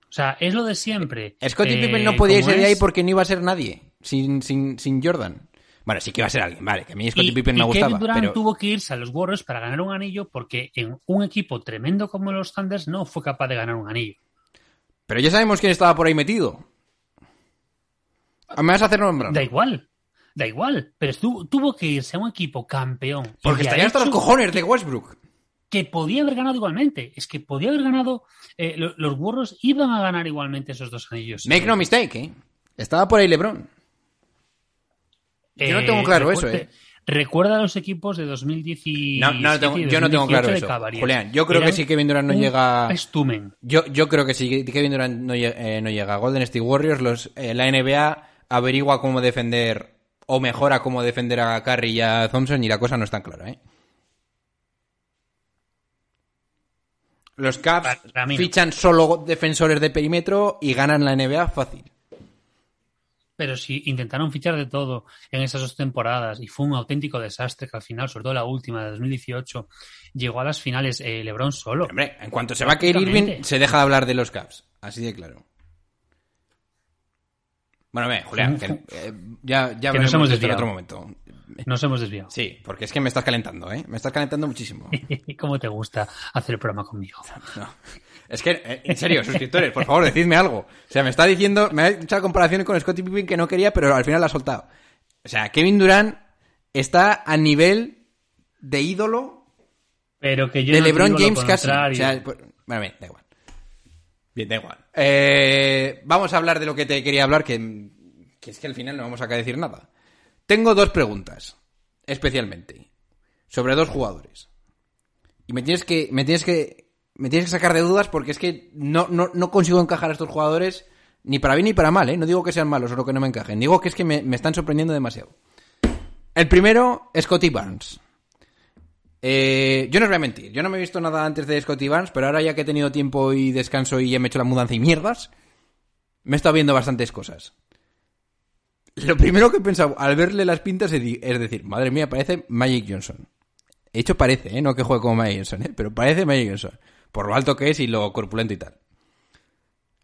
O sea, es lo de siempre. Scottie Eh, Pippen no podía irse de ahí porque no iba a ser nadie sin, sin, sin Jordan. Bueno, sí que iba a ser alguien, vale, que a mí Scottie Pippen me gustaba, Kevin Durant pero... tuvo que irse a los Warriors para ganar un anillo porque en un equipo tremendo como los Thunders no fue capaz de ganar un anillo. Pero ya sabemos quién estaba por ahí metido. Me vas a hacer nombrar. Da igual, da igual. Pero estuvo- tuvo que irse a un equipo campeón. Porque estarían hasta los cojones de Westbrook. Que podía haber ganado igualmente. Es que podía haber ganado. eh, lo- los Warriors iban a ganar igualmente esos dos anillos. Make no mistake, ¿eh? Estaba por ahí LeBron. Yo no tengo claro eso, ¿eh? Recuerda los equipos de 2017 No, no tengo- y yo no tengo 2018 claro eso. Julián, yo creo que Eran sí Kevin Durant no llega- Estumen. Yo, yo creo que si Kevin Durant no, eh, no llega a Golden State Warriors, los, eh, la NBA averigua cómo defender o mejora cómo defender a Curry y a Thompson y la cosa no es tan clara, ¿eh? Los no. fichan solo defensores de perímetro y ganan la NBA fácil. Pero si intentaron fichar de todo en esas dos temporadas y fue un auténtico desastre que al final, sobre todo la última de 2018, llegó a las finales eh, LeBron solo. Hombre, en cuanto se va Kyrie Irving, se deja de hablar de los Cavs. Así de claro. Bueno, ve, Julián, que, eh, ya, ya que nos hemos en otro momento. Nos hemos desviado. Sí, porque es que me estás calentando, ¿eh? Me estás calentando muchísimo. ¿Cómo te gusta hacer el programa conmigo? No. Es que, eh, en serio, suscriptores, por favor, decidme algo. O sea, me está diciendo, me ha hecho comparaciones con Scottie Pippen que no quería, pero al final la ha soltado. O sea, Kevin Durant está a nivel de ídolo Pero que yo de no LeBron James casi. O sea, pues, bueno, bien, da igual. Bien, da igual. Eh, vamos a hablar de lo que te quería hablar, que, que es que al final no vamos a decir nada. Tengo dos preguntas, especialmente, sobre dos jugadores. Y me tienes que, me tienes que, me tienes que sacar de dudas porque es que no, no, no consigo encajar a estos jugadores ni para bien ni para mal, ¿eh? No digo que sean malos o que no me encajen. Digo que es que me, me están sorprendiendo demasiado. El primero, Scotty Barnes. Eh, yo no os voy a mentir, yo no me he visto nada antes de Scotty Barnes, pero ahora ya que he tenido tiempo y descanso y ya me he hecho la mudanza y mierdas, me he estado viendo bastantes cosas. Lo primero que he pensado al verle las pintas es decir, madre mía, parece Magic Johnson. De hecho parece, ¿eh? no que juegue como Magic Johnson, ¿eh? pero parece Magic Johnson. Por lo alto que es y lo corpulento y tal.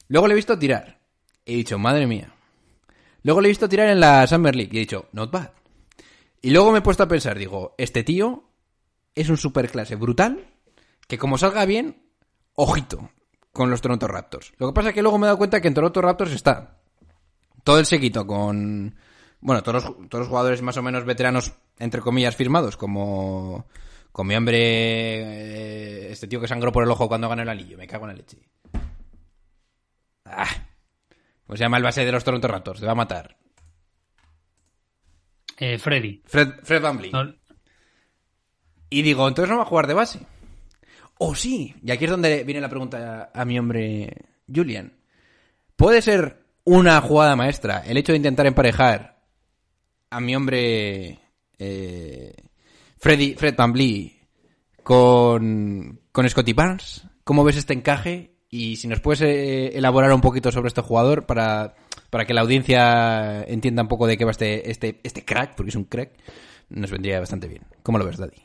Luego le he visto tirar. He dicho, madre mía. Luego le he visto tirar en la Summer League y he dicho, not bad. Y luego me he puesto a pensar, digo, este tío es un superclase brutal que como salga bien, ojito con los Toronto Raptors. Lo que pasa es que luego me he dado cuenta que en Toronto Raptors está todo el séquito con bueno, todos los, todos los jugadores más o menos veteranos entre comillas firmados como con mi hombre eh, este tío que sangró por el ojo cuando ganó el anillo, me cago en la leche. Ah. ¿Cómo se llama el base de los Toronto Raptors? Te va a matar. Eh, Freddy. Fred, Fred VanVleet. No- Y digo, entonces no va a jugar de base. O sí. Y aquí es donde viene la pregunta a, a mi hombre Julian. ¿Puede ser una jugada maestra el hecho de intentar emparejar a mi hombre eh, Fred VanVleet con, con Scotty Barnes? ¿Cómo ves este encaje? Y si nos puedes eh, elaborar un poquito sobre este jugador para, para que la audiencia entienda un poco de qué va este, este, este crack, porque es un crack, nos vendría bastante bien. ¿Cómo lo ves, Daddy?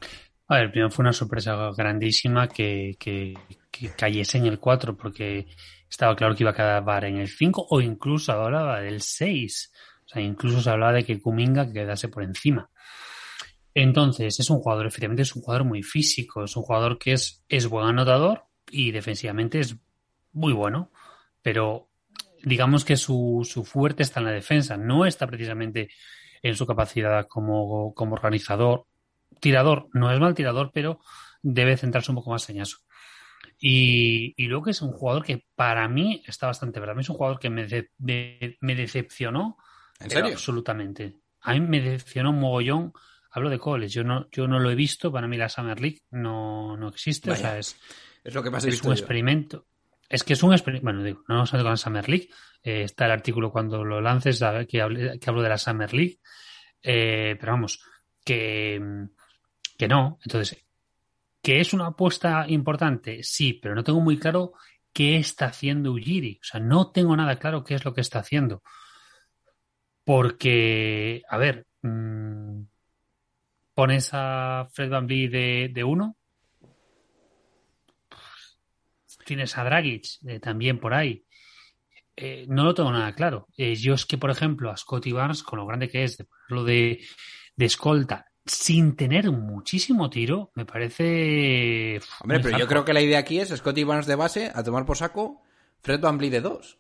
A ver, primero fue una sorpresa grandísima que, que, que cayese en el 4 porque estaba claro que iba a acabar en el 5 o incluso hablaba del 6. O sea, incluso se hablaba de que Kuminga quedase por encima. Entonces, es un jugador, efectivamente, es un jugador muy físico, es un jugador que es, es buen anotador y defensivamente es muy bueno, pero digamos que su, su fuerte está en la defensa, no está precisamente en su capacidad como, como organizador. Tirador, no es mal tirador, pero debe centrarse un poco más en eso. Y, y luego que es un jugador que para mí está bastante, mí es un jugador que me, de- me, me decepcionó ¿En serio? absolutamente. A mí me decepcionó un mogollón. Hablo de college, yo no, yo no lo he visto, para mí la Summer League no, no existe, o sea, es, Es lo que más he es visto un yo. experimento. Es que es un experimento. Bueno, digo, no vamos a hablar con la Summer League. Eh, está el artículo cuando lo lances a ver, que, hable- que hablo de la Summer League. Eh, pero vamos, que, que no. Entonces, ¿que es una apuesta importante? Sí, pero no tengo muy claro qué está haciendo Ujiri. O sea, no tengo nada claro qué es lo que está haciendo. Porque, a ver, mmm, pones a Fred Van de, de uno. Tienes a Dragic eh, también por ahí. Eh, no lo tengo nada claro. Eh, yo es que, por ejemplo, a Scotty Barnes, con lo grande que es de ponerlo de, de escolta, sin tener muchísimo tiro, me parece. Hombre, pero yo creo que la idea aquí es Scotty Barnes de base, a tomar por saco, Fred Van de dos.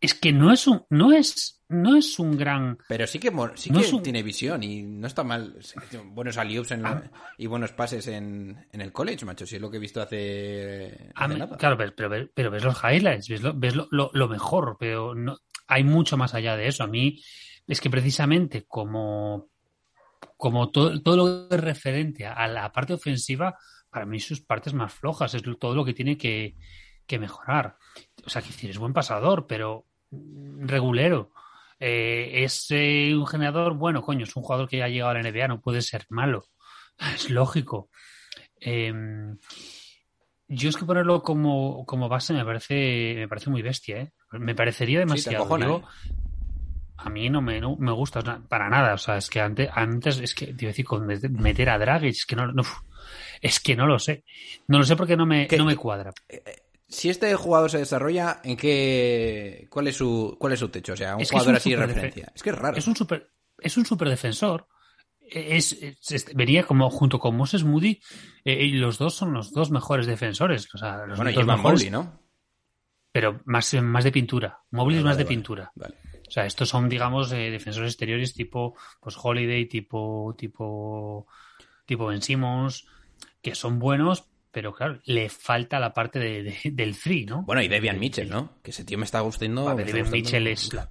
Es que no es un, no es, no es un gran. Pero sí que, sí No que un- tiene visión y no está mal. Buenos alley en Ah. y buenos pases en, en el college, macho. Si es lo que he visto hace, A hace mí- nada. claro, pero, pero, ves- pero ves los highlights, ves lo, ves lo, lo- lo mejor, pero no, hay mucho más allá de eso. A mí es que precisamente como, como todo, todo lo que es referente a la parte ofensiva, para mí sus partes más flojas es todo lo que tiene que, que mejorar. O sea, que decir, es buen pasador, pero regulero. Eh, es eh, un generador, bueno, coño, es un jugador que ya ha llegado a la NBA, no puede ser malo. Es lógico. Em, yo es que ponerlo como, como base me parece, me parece muy bestia, ¿eh? Me parecería demasiado. acojona, Yo-. A mí no me, no me gusta para nada. O sea, es que antes, antes es que, te iba a decir, con met- meter a Dragic, es que no, no, es que no lo sé. No lo sé porque no me, ¿Qué- no me cuadra. Si este jugador se desarrolla, ¿en qué cuál es su cuál es su techo? O sea, un Es jugador un así de referencia. Es que es raro. Es un super, es un super defensor. Es, es- es- venía como junto con Moses Moody, eh, y los dos son los dos mejores defensores. O sea, los bueno, dos mejores, Mobley, ¿no? pero más, más de pintura. Mobley es Vale, más de vale, pintura. Vale. O sea, estos son, digamos, eh, defensores exteriores tipo pues Holiday, tipo, tipo, tipo Ben Simmons, que son buenos, pero claro, le falta la parte de- de- del free, ¿no? Bueno, y Devian Mitchell, ¿no? Que ese tío me está gustando. Vale, gustando. Mitchell es la...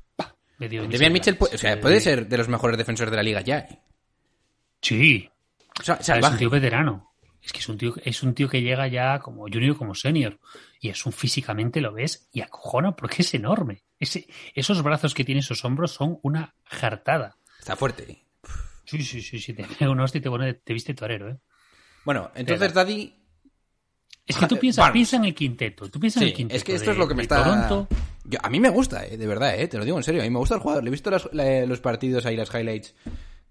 de Devian Devian Mitchell, la- pu- o sea, eh, puede ser de los mejores defensores de la liga ya. ¿eh? Sí, O sea, sea, es un salvaje. tío veterano. Es que es un tío, es un tío que llega ya como junior, como senior. Y es un físicamente lo ves y acojona porque es enorme. Ese, esos brazos que tiene, esos hombros son una jartada. Está fuerte. Sí, sí, sí, sí. Te pega un hostia y te, pone, te viste torero, ¿eh? Bueno, entonces, Daddy, Es que tú Ja- piensas, piensa en el quinteto. Tú piensas en el quinteto. es que esto de- es lo que me está. Toronto. Yo- a mí me gusta, eh, de verdad, eh, te lo digo en serio. A mí me gusta el jugador. Le he visto las- la- los partidos ahí, las highlights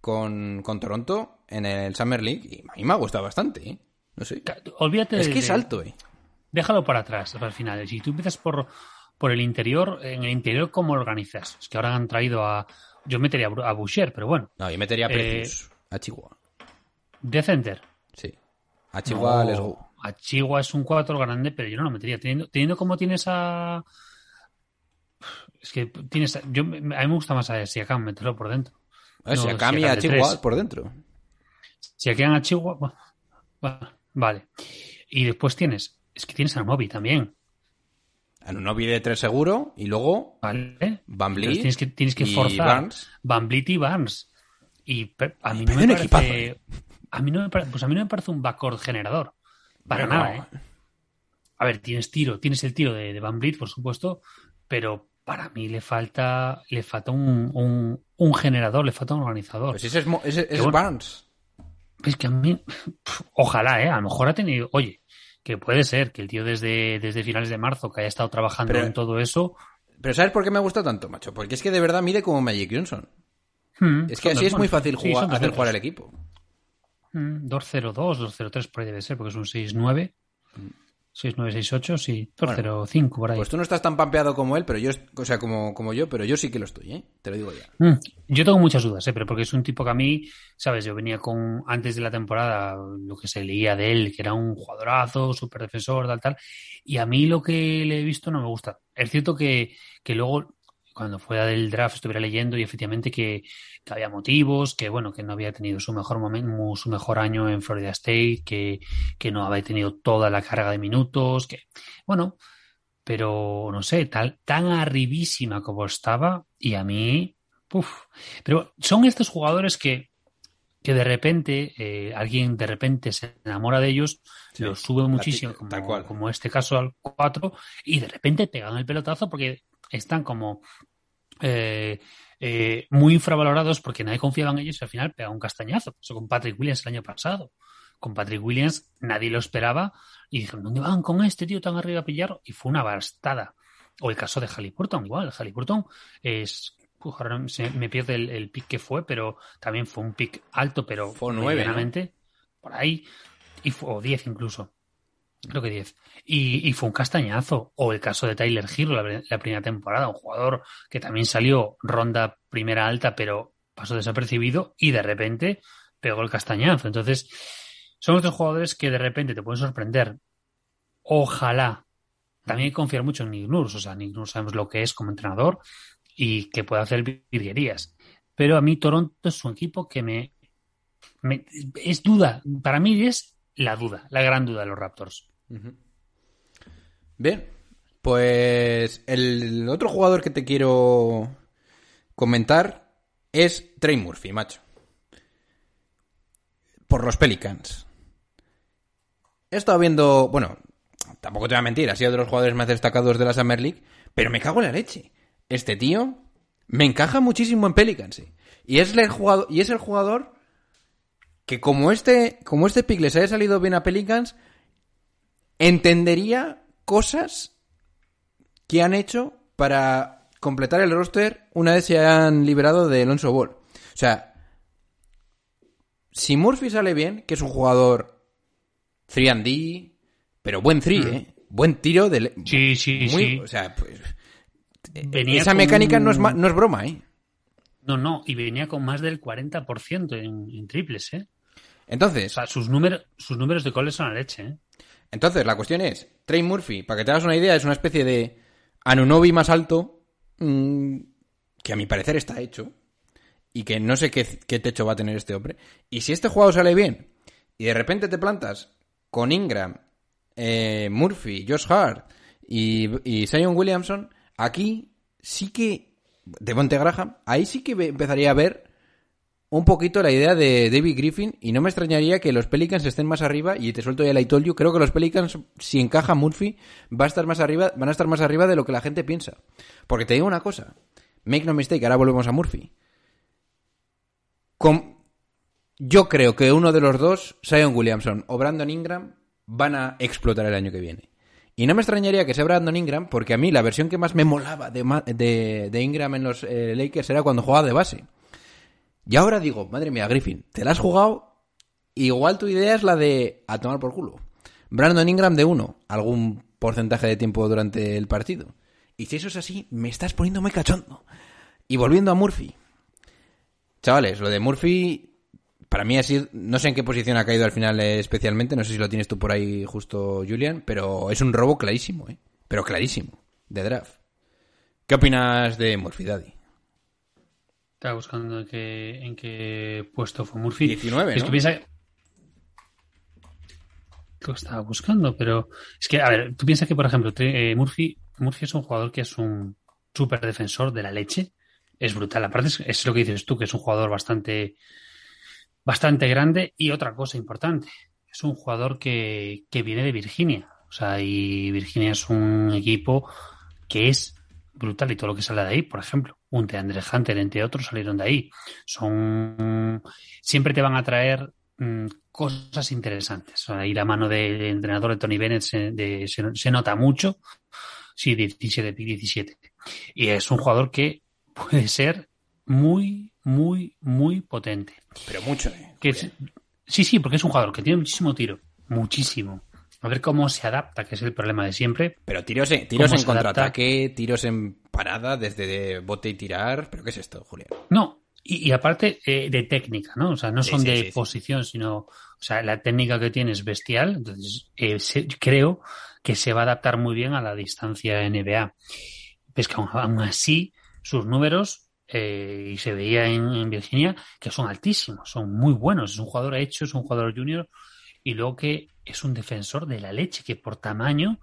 con, con Toronto en el Summer League y a mí me ha gustado bastante. eh. No sé. Olvídate Es de- que es alto, eh. Déjalo para atrás, para el final. Si tú empiezas por, por el interior, en el interior, ¿cómo organizas? Es que ahora han traído a. Yo metería a Boucher, pero bueno. No, yo metería a Eh, Precious. A Chihuahua. De center. Sí. A Chihuahua, No, let's go. A Chihuahua es un 4 grande, pero yo no lo metería. Teniendo, teniendo como tienes a. Es que tienes. a- Yo, a mí me gusta más a Siakam meterlo por dentro. No, si a Cami y Siakam a Chihuahua por dentro. Si aquí a Chihuahua. vale. Y después tienes. Es que tienes a Moby también. Anunobi de tres seguro y luego ¿Vale? Van Vliet tienes que, tienes que y forzar Barnes. Van y Barnes. Y a mí no me parece. A mí no me parece, pues a mí no me parece un backcourt generador. Para nada, ¿eh? A ver, tienes tiro, tienes el tiro de, de Van Vliet, por supuesto, pero para mí le falta, le falta un, un, un generador, le falta un organizador. Pues ese es, Mo- ese es bueno. Barnes. Es que a mí, pf, ojalá, ¿eh? A lo mejor ha tenido, oye, que puede ser que el tío desde, desde finales de marzo que haya estado trabajando Pero- en todo eso. Pero ¿sabes por qué me gusta tanto, macho? Porque es que de verdad mide como Magic Johnson. hmm, Es que así es muy fácil sí, jugar, dos hacer jugar al equipo. Mm, 202, 203 por ahí debe ser, porque es un 69. 6968, sí. 205 por ahí. Pues tú no estás tan pampeado como él, pero yo, o sea, como, como yo, pero yo sí que lo estoy, ¿eh? Te lo digo ya. Mm, Yo tengo muchas dudas, ¿eh? pero porque es un tipo que a mí, ¿sabes? Yo venía con, antes de la temporada, lo que se leía de él, que era un jugadorazo, súper defensor, tal, tal. Y a mí lo que le he visto no me gusta. Es cierto que, que luego, cuando fuera del draft, estuviera leyendo y efectivamente que, que había motivos, que bueno, que no había tenido su mejor momento, su mejor año en Florida State, que, que no había tenido toda la carga de minutos, que, bueno, pero no sé, tal, tan arribísima como estaba, y a mí, uf. Pero son estos jugadores que, que de repente, eh, alguien de repente se enamora de ellos, Sí, los sube muchísimo, como, tal cual. como este caso al 4, y de repente pegan el pelotazo porque están como eh, eh, muy infravalorados porque nadie confiaba en ellos y al final pega un castañazo. Eso con Patrick Williams el año pasado. con Patrick Williams, nadie lo esperaba y dijeron, ¿dónde van con este tío tan arriba a pillar? Y fue una bastada. O el caso de Halliburton, igual. Halliburton es. uf, ahora se- me pierde el, el pick que fue, pero también fue un pick alto, pero Fue nueve, medianamente, por ahí. Y fue, o 10 incluso. Creo que 10. Y, fue un castañazo. O el caso de Tyler la, la primera temporada, un jugador que también salió ronda primera alta, pero pasó desapercibido y de repente pegó el castañazo. Entonces, son otros jugadores que de repente te pueden sorprender. Ojalá. También hay que confiar mucho en Nick Nurse. O sea, Nick Nurse sabemos lo que es como entrenador y que puede hacer virguerías. Pero a mí Toronto es un equipo que me, me- es duda. Para mí es la duda, la gran duda de los Raptors. Bien, pues el otro jugador que te quiero comentar es Trey Murphy, macho. Por los Pelicans. He estado viendo, bueno, tampoco te voy a mentir, ha sido de los jugadores más destacados de la Summer League, pero me cago en la leche. Este tío me encaja muchísimo en Pelicans. sí. Y es el jugador, y es el jugador que como este, como este pick les haya salido bien a Pelicans, entendería cosas que han hecho para completar el roster una vez se han liberado de Alonso Ball. O sea, si Murphy sale bien, que es un jugador 3D, pero buen 3, ¿eh? Buen tiro de... Sí, sí, muy- sí. O sea, pues, Venía esa con mecánica no es, un- ma- no es broma, ¿eh? No, no, y venía con más del 40% en, en triples, ¿eh? O Entonces, sea, sus, números sus números de coles son la leche, ¿eh? Entonces, la cuestión es, Trey Murphy, para que te hagas una idea, es una especie de Anunobi más alto, mm, que a mi parecer está hecho, y que no sé qué, qué techo va a tener este hombre. Y si este juego sale bien, y de repente te plantas con Ingram, eh, Murphy, Josh Hart y, y Zion Williamson, aquí sí que, de Monte Graham, ahí sí que empezaría a ver un poquito la idea de David Griffin y no me extrañaría que los Pelicans estén más arriba y te suelto ya la I told you, creo que los Pelicans si encaja Murphy va a estar más arriba, van a estar más arriba de lo que la gente piensa. Porque te digo una cosa, make no mistake, ahora volvemos a Murphy. Con- yo creo que uno de los dos, Zion Williamson o Brandon Ingram, van a explotar el año que viene. Y no me extrañaría que sea Brandon Ingram, porque a mí la versión que más me molaba de, de Ingram en los eh, Lakers era cuando jugaba de base. Y ahora digo, madre mía, Griffin, te la has jugado. Igual tu idea es la de a tomar por culo. Brandon Ingram de uno, algún porcentaje de tiempo durante el partido. Y si eso es así, me estás poniendo muy cachondo. Y volviendo a Murphy. Chavales, lo de Murphy, para mí ha sido, no sé en qué posición ha caído al final especialmente, no sé si lo tienes tú por ahí justo, Julian, pero es un robo clarísimo, ¿eh? Pero clarísimo, de draft. ¿Qué opinas de Murphy, Daddy? Estaba buscando en qué, en qué puesto fue Murphy. 19, Es ¿no? que piensa... Lo estaba buscando, pero es que, a ver, tú piensas que, por ejemplo, eh, Murphy, Murphy es un jugador que es un súper defensor de la leche. Es brutal. Aparte, es, es lo que dices tú, que es un jugador bastante, bastante grande. Y otra cosa importante, es un jugador que, que viene de Virginia. O sea, y Virginia es un equipo que es brutal y todo lo que sale de ahí, por ejemplo, un Hunter, entre otros, salieron de ahí. Son siempre te van a traer mm, cosas interesantes. Ahí la mano del entrenador de Tony Bennett se, de- se- se nota mucho. Sí, 17, 17. Y es un jugador que puede ser muy, muy, muy potente. Pero mucho, ¿eh? Que es- sí, sí, porque es un jugador que tiene muchísimo tiro. Muchísimo. A ver cómo se adapta, que es el problema de siempre. Pero tiros en, tiros ¿Cómo en contraataque, tiros en parada, desde de bote y tirar. ¿Pero qué es esto, Julián? No, y, y aparte eh, de técnica, ¿no? O sea, no son sí, de sí, posición, sino, o sea, la técnica que tiene es bestial. Entonces, eh, se- creo que se va a adaptar muy bien a la distancia NBA. Ves que aún, aún así, sus números, eh, y se veía en, en Virginia, que son altísimos, son muy buenos. Es un jugador hecho, es un jugador junior, y luego que es un defensor de la leche, que por tamaño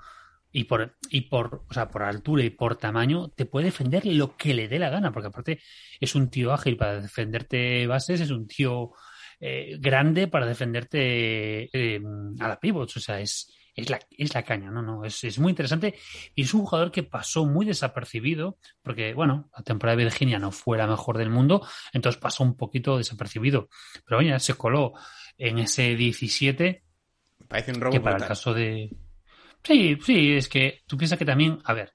y por, y por, o sea, por altura y por tamaño te puede defender lo que le dé la gana, porque aparte es un tío ágil. Para defenderte bases, es un tío eh, grande para defenderte eh, a la pivots, o sea, es, es la, es la caña, no, no, es, es muy interesante. Y es un jugador que pasó muy desapercibido porque, bueno, la temporada de Virginia no fue la mejor del mundo, entonces pasó un poquito desapercibido, pero oye, se coló en ese 17 Parece un robo que para el caso de... Sí, sí, es que tú piensas que también, a ver,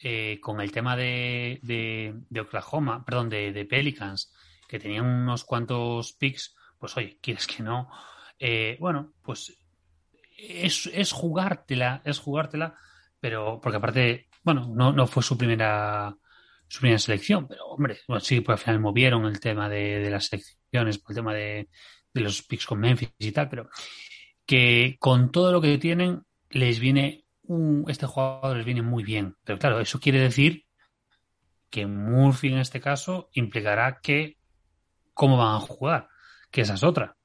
eh, con el tema de, de, de Oklahoma, perdón, de, de Pelicans, que tenían unos cuantos picks, pues oye, quieres que no, eh, bueno, pues es, es jugártela, es jugártela, pero porque aparte, bueno, no, no fue su primera su primera selección, pero hombre, bueno, sí, pues al final movieron el tema de, de las selecciones, por el tema de, de los picks con Memphis y tal, pero que con todo lo que tienen les viene un, este jugador les viene muy bien. Pero claro, eso quiere decir que Murphy en este caso implicará que cómo van a jugar, que esa es otra.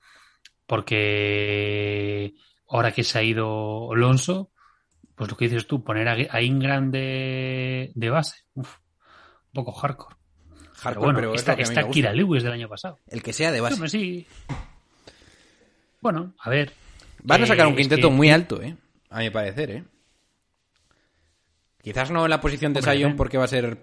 Porque ahora que se ha ido Alonso, pues lo que dices tú, poner a, Ingram de, de base, uf, un poco hardcore. Pero Hardcore, bueno, pero es está, está. Kira Lewis del año pasado. El que sea de base. Sí. Bueno, a ver. Van a sacar Eh, un es quinteto que- muy alto, ¿eh? A mi parecer, ¿eh? Quizás no en la posición de Sion eh. porque va a ser...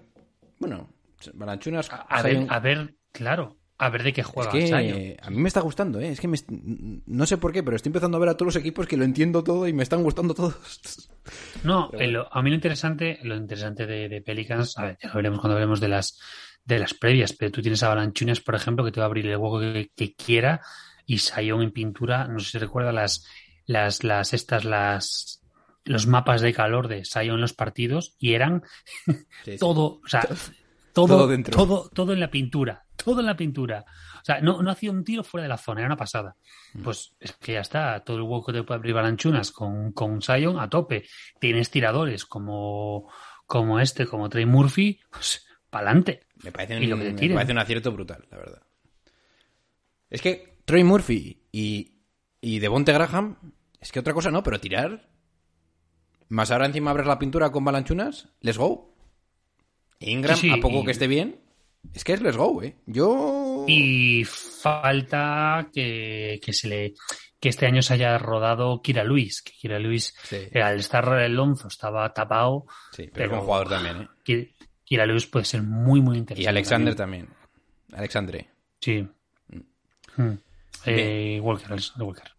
Bueno, Balanchunas... A Zion- a ver, claro, a ver de qué Es juega que Zion. a mí me está gustando, ¿eh? Es que me no sé por qué, pero estoy empezando a ver a todos los equipos que lo entiendo todo y me están gustando todos. No, Pero eh, lo- a mí lo interesante, lo interesante de, de Pelicans, a ver, ya lo veremos cuando hablemos de las de las previas, pero tú tienes a Balanchunas, por ejemplo, que te va a abrir el hueco que, que quiera, y Sion en pintura, no sé si recuerda las, las, las, estas, las, los mapas de calor de Sion en los partidos, y eran todo, o sea, todo, Todo dentro. todo, todo en la pintura, todo en la pintura. O sea, no, no hacía un tiro fuera de la zona, era una pasada. Mm. Pues es que ya está, todo el hueco te puede abrir Balanchunas con, con Sion a tope. Tienes tiradores como, como este, como Trey Murphy, pues pa'lante. Me parece, un, me parece un acierto brutal, la verdad. Es que Troy Murphy y, y Devonte Graham, es que otra cosa no, pero tirar. Más ahora encima abres la pintura con Balanchunas, let's go. Ingram, Sí, sí, a poco y- que esté bien, es que es let's go, ¿eh? Yo... Y falta que, que se le que este año se haya rodado Kira Luis, que Kira Luis Sí, eh, al estar el Lonzo estaba tapado, sí, pero, buen jugador también, ¿eh? Ki- Kira Luis puede ser muy muy interesante. Y Alexander también. Alexandre. Sí. Mm. Eh, Walker, Walker.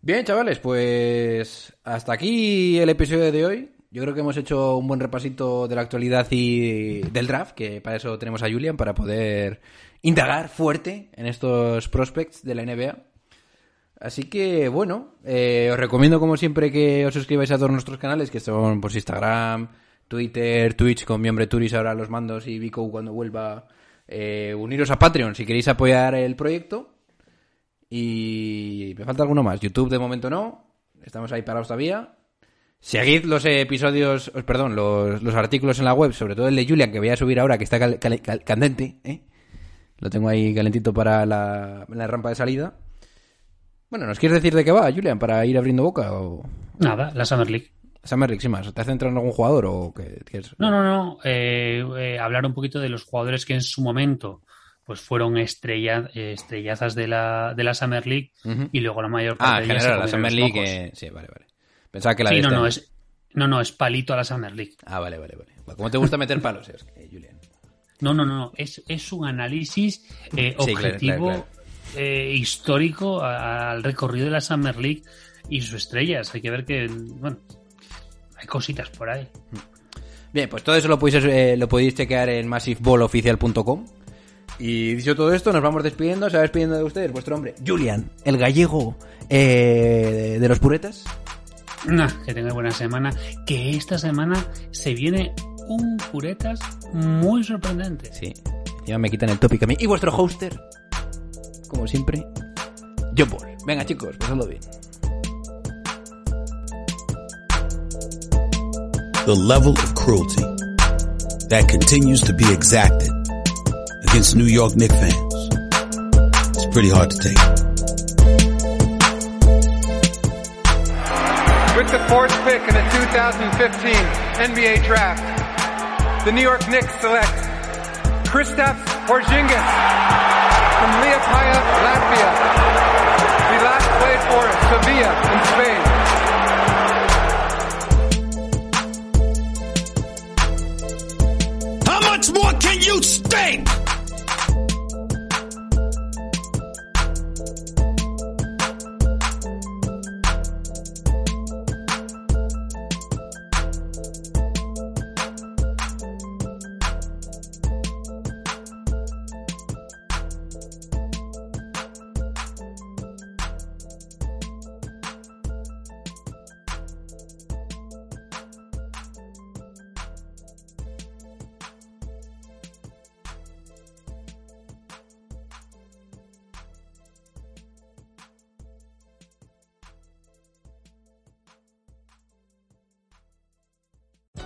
Bien, chavales, pues hasta aquí el episodio de hoy. Yo creo que hemos hecho un buen repasito de la actualidad y del draft, que para eso tenemos a Julian, para poder indagar fuerte en estos prospects de la NBA. Así que, bueno, eh, os recomiendo como siempre que os suscribáis a todos nuestros canales, que son pues Instagram, Twitter, Twitch, con mi hombre Turis ahora a los mandos y Vico cuando vuelva. Eh, uniros a Patreon si queréis apoyar el proyecto. Y me falta alguno más. YouTube de momento no. Estamos ahí parados todavía. Seguid los episodios, os- perdón, los, los artículos en la web, sobre todo el de Julian que voy a subir ahora, que está cal- candente. ¿eh? Lo tengo ahí calentito para la, la rampa de salida. Bueno, ¿nos quieres decir de qué va, Julian, para ir abriendo boca? O... Nada, la Summer League. Summer League, sin más. ¿Te has centrado en algún jugador o qué? qué es? No, no, no. eh, eh, hablar un poquito de los jugadores que en su momento pues fueron estrella, eh, estrellazas de la, de la Summer League y luego la mayor parte Ah, de general, la Summer League. eh, Sí, vale, vale. Pensaba que la Sí, no, no, es, no, no, es palito a la Summer League. Ah, vale, vale, vale. ¿Cómo te gusta meter palos, eh, Julian? No, no, no, no. Es, es un análisis eh, Sí, claro, objetivo, claro, eh, histórico al recorrido de la Summer League y sus estrellas. Hay que ver que, bueno, hay cositas por ahí. Bien, pues todo eso lo podéis, eh, lo podéis chequear en massiveballoficial.com. Y dicho todo esto, nos vamos despidiendo. Se va despidiendo de ustedes vuestro hombre, Julian, el gallego eh, de los puretas. Nah, que tengáis buena semana. Que esta semana se viene un puretas muy sorprendente. Sí, ya me quitan el tópico a mí. Y vuestro hoster, como siempre, John Paul. Venga, chicos, pasadlo bien. The level of cruelty that continues to be exacted against New York Knicks fans. It's pretty hard to take. With the fourth pick in the 2015 NBA Draft, the New York Knicks select Kristaps Porzingis from Liepaja, Latvia. He last played for Sevilla in Spain. much more can you stink?